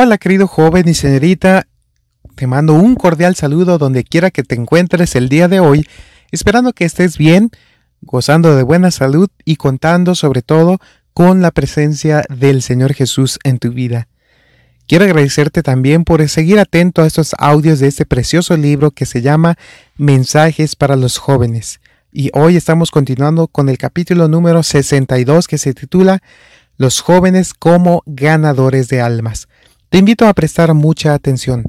Hola querido joven y señorita, te mando un cordial saludo donde quiera que te encuentres el día de hoy, esperando que estés bien, gozando de buena salud y contando sobre todo con la presencia del Señor Jesús en tu vida. Quiero agradecerte también por seguir atento a estos audios de este precioso libro que se llama Mensajes para los jóvenes. Y hoy estamos continuando con el capítulo número 62 que se titula Los jóvenes como ganadores de almas. Te invito a prestar mucha atención.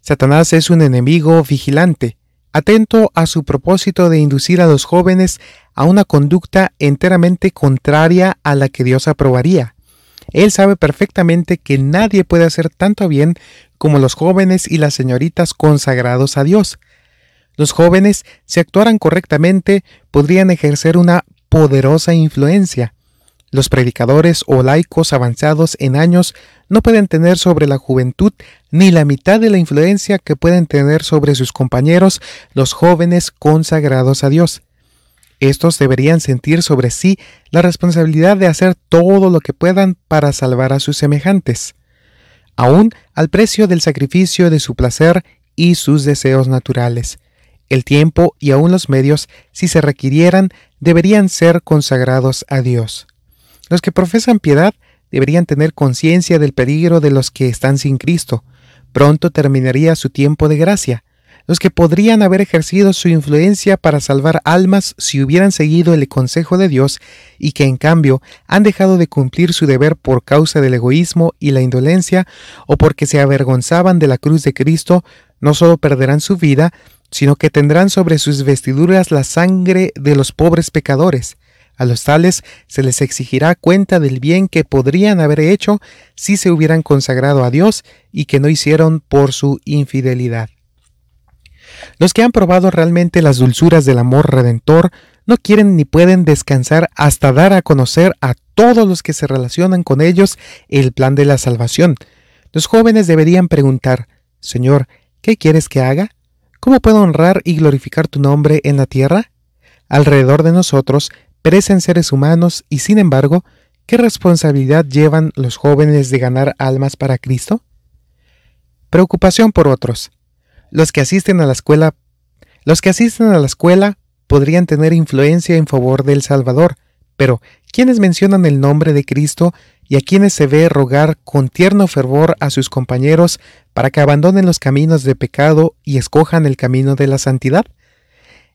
Satanás es un enemigo vigilante, atento a su propósito de inducir a los jóvenes a una conducta enteramente contraria a la que Dios aprobaría. Él sabe perfectamente que nadie puede hacer tanto bien como los jóvenes y las señoritas consagrados a Dios. Los jóvenes, si actuaran correctamente, podrían ejercer una poderosa influencia. Los predicadores o laicos avanzados en años no pueden tener sobre la juventud ni la mitad de la influencia que pueden tener sobre sus compañeros, los jóvenes consagrados a Dios. Estos deberían sentir sobre sí la responsabilidad de hacer todo lo que puedan para salvar a sus semejantes, aun al precio del sacrificio de su placer y sus deseos naturales. El tiempo y aun los medios, si se requirieran, deberían ser consagrados a Dios. Los que profesan piedad deberían tener conciencia del peligro de los que están sin Cristo. Pronto terminaría su tiempo de gracia. Los que podrían haber ejercido su influencia para salvar almas si hubieran seguido el consejo de Dios y que en cambio han dejado de cumplir su deber por causa del egoísmo y la indolencia o porque se avergonzaban de la cruz de Cristo, no solo perderán su vida, sino que tendrán sobre sus vestiduras la sangre de los pobres pecadores. A los tales se les exigirá cuenta del bien que podrían haber hecho si se hubieran consagrado a Dios y que no hicieron por su infidelidad. Los que han probado realmente las dulzuras del amor redentor no quieren ni pueden descansar hasta dar a conocer a todos los que se relacionan con ellos el plan de la salvación. Los jóvenes deberían preguntar, Señor, ¿qué quieres que haga? ¿Cómo puedo honrar y glorificar tu nombre en la tierra? Alrededor de nosotros perecen seres humanos y sin embargo, ¿qué responsabilidad llevan los jóvenes de ganar almas para Cristo? Preocupación por otros. Los que asisten a la escuela, los que asisten a la escuela podrían tener influencia en favor del Salvador, pero ¿quiénes mencionan el nombre de Cristo y a quienes se ve rogar con tierno fervor a sus compañeros para que abandonen los caminos de pecado y escojan el camino de la santidad?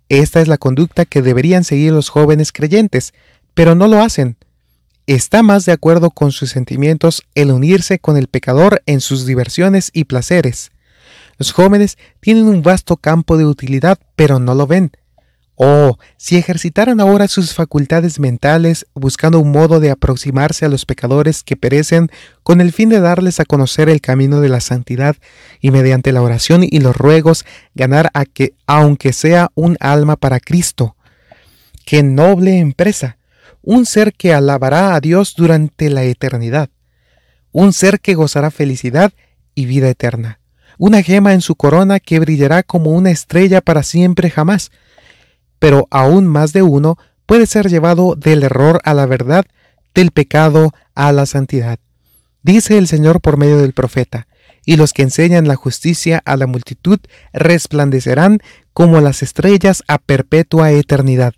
Esta es la conducta que deberían seguir los jóvenes creyentes, pero no lo hacen. Está más de acuerdo con sus sentimientos el unirse con el pecador en sus diversiones y placeres. Los jóvenes tienen un vasto campo de utilidad, pero no lo ven. Oh, si ejercitaran ahora sus facultades mentales buscando un modo de aproximarse a los pecadores que perecen con el fin de darles a conocer el camino de la santidad y mediante la oración y los ruegos ganar a que aunque sea un alma para Cristo. Qué noble empresa, un ser que alabará a Dios durante la eternidad, un ser que gozará felicidad y vida eterna, una gema en su corona que brillará como una estrella para siempre jamás, pero aún más de uno puede ser llevado del error a la verdad, del pecado a la santidad. Dice el Señor por medio del profeta, y los que enseñan la justicia a la multitud resplandecerán como las estrellas a perpetua eternidad.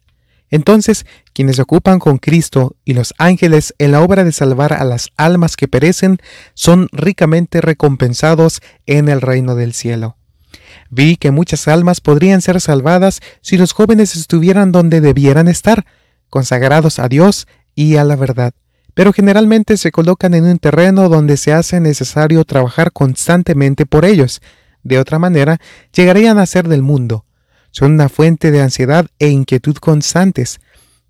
Entonces, quienes se ocupan con Cristo y los ángeles en la obra de salvar a las almas que perecen, son ricamente recompensados en el reino del cielo. Vi que muchas almas podrían ser salvadas si los jóvenes estuvieran donde debieran estar, consagrados a Dios y a la verdad, pero generalmente se colocan en un terreno donde se hace necesario trabajar constantemente por ellos. De otra manera, llegarían a ser del mundo. Son una fuente de ansiedad e inquietud constantes.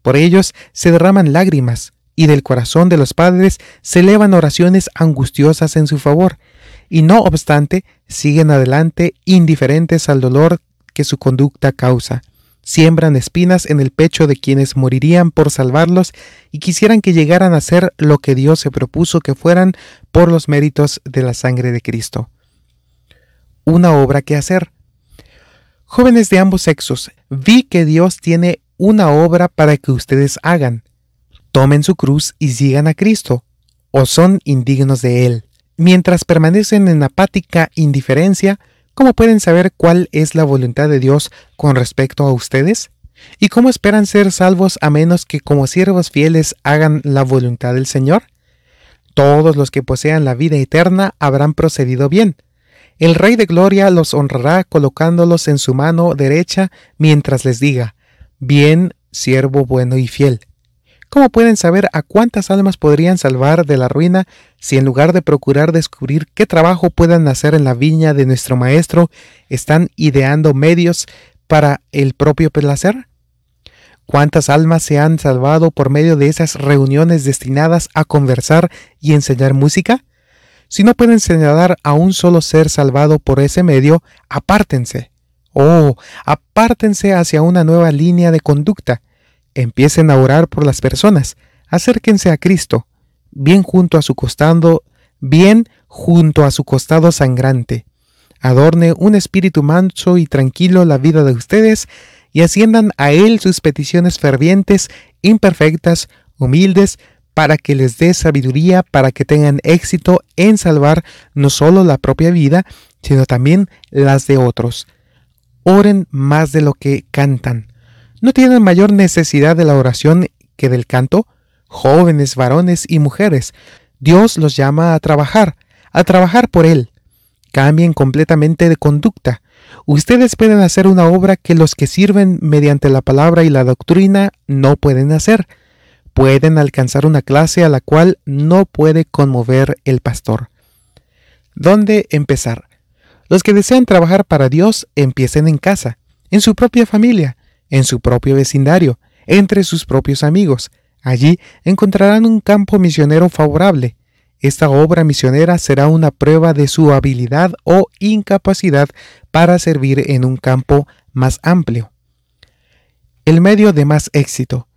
Por ellos se derraman lágrimas, y del corazón de los padres se elevan oraciones angustiosas en su favor, y no obstante siguen adelante indiferentes al dolor que su conducta causa. Siembran espinas en el pecho de quienes morirían por salvarlos y quisieran que llegaran a ser lo que Dios se propuso que fueran por los méritos de la sangre de Cristo. Una obra que hacer. Jóvenes de ambos sexos, vi que Dios tiene una obra para que ustedes hagan. Tomen su cruz y sigan a Cristo, o son indignos de Él. Mientras permanecen en apática indiferencia, ¿cómo pueden saber cuál es la voluntad de Dios con respecto a ustedes? ¿Y cómo esperan ser salvos a menos que como siervos fieles hagan la voluntad del Señor? Todos los que posean la vida eterna habrán procedido bien. El Rey de Gloria los honrará colocándolos en su mano derecha mientras les diga, Bien, siervo bueno y fiel. ¿Cómo pueden saber a cuántas almas podrían salvar de la ruina si en lugar de procurar descubrir qué trabajo puedan hacer en la viña de nuestro Maestro, están ideando medios para el propio placer? ¿Cuántas almas se han salvado por medio de esas reuniones destinadas a conversar y enseñar música? Si no pueden señalar a un solo ser salvado por ese medio, apártense. Oh, apártense hacia una nueva línea de conducta. Empiecen a orar por las personas. Acérquense a Cristo, bien junto a su costado, bien junto a su costado sangrante. Adorne un espíritu manso y tranquilo la vida de ustedes y asciendan a Él sus peticiones fervientes, imperfectas, humildes, para que les dé sabiduría, para que tengan éxito en salvar no solo la propia vida, sino también las de otros. Oren más de lo que cantan. ¿No tienen mayor necesidad de la oración que del canto? Jóvenes, varones y mujeres, Dios los llama a trabajar, a trabajar por Él. Cambien completamente de conducta. Ustedes pueden hacer una obra que los que sirven mediante la palabra y la doctrina no pueden hacer. Pueden alcanzar una clase a la cual no puede conmover el pastor. ¿Dónde empezar? Los que desean trabajar para Dios empiecen en casa, en su propia familia, en su propio vecindario, entre sus propios amigos. Allí encontrarán un campo misionero favorable. Esta obra misionera será una prueba de su habilidad o incapacidad para servir en un campo más amplio. El medio de más éxito.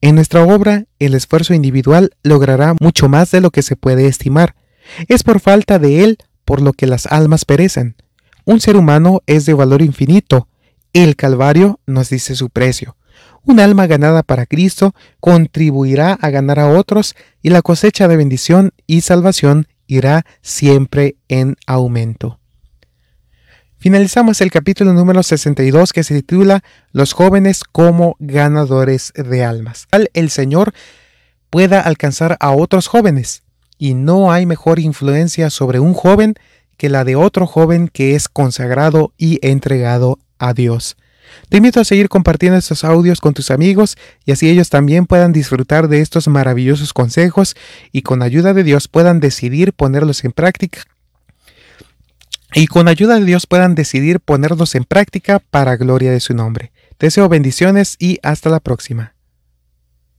En nuestra obra, el esfuerzo individual logrará mucho más de lo que se puede estimar. Es por falta de él por lo que las almas perecen. Un ser humano es de valor infinito. El Calvario nos dice su precio. Un alma ganada para Cristo contribuirá a ganar a otros y la cosecha de bendición y salvación irá siempre en aumento. Finalizamos el capítulo número 62 que se titula Los jóvenes como ganadores de almas. El Señor pueda alcanzar a otros jóvenes y no hay mejor influencia sobre un joven que la de otro joven que es consagrado y entregado a Dios. Te invito a seguir compartiendo estos audios con tus amigos y así ellos también puedan disfrutar de estos maravillosos consejos y con ayuda de Dios puedan decidir ponerlos en práctica y con ayuda de Dios puedan decidir ponerlos en práctica para gloria de su nombre. Deseo bendiciones y hasta la próxima.